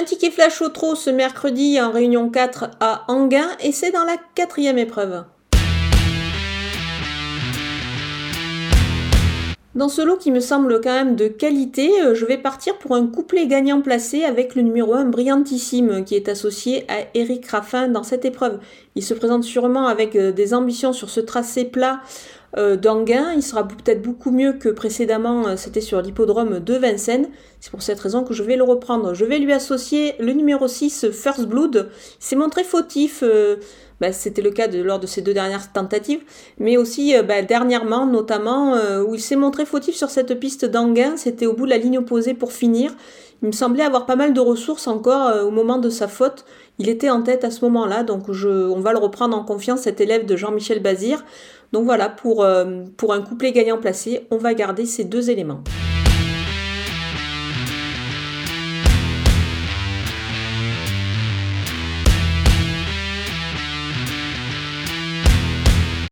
Un ticket flash au trot ce mercredi en réunion 4 à Anguin et c'est dans la quatrième épreuve. Dans ce lot qui me semble quand même de qualité, euh, je vais partir pour un couplet gagnant placé avec le numéro 1 Brillantissime qui est associé à Eric Raffin dans cette épreuve. Il se présente sûrement avec euh, des ambitions sur ce tracé plat euh, d'Anguin. Il sera peut-être beaucoup mieux que précédemment, c'était sur l'hippodrome de Vincennes. C'est pour cette raison que je vais le reprendre. Je vais lui associer le numéro 6 First Blood. Il s'est montré fautif. Bah, c'était le cas lors de ces deux dernières tentatives, mais aussi euh, bah, dernièrement, notamment, euh, où il s'est montré fautif sur cette piste d'Anguin, c'était au bout de la ligne opposée pour finir. Il me semblait avoir pas mal de ressources encore euh, au moment de sa faute. Il était en tête à ce moment-là, donc on va le reprendre en confiance, cet élève de Jean-Michel Bazir. Donc voilà, pour, pour un couplet gagnant placé, on va garder ces deux éléments.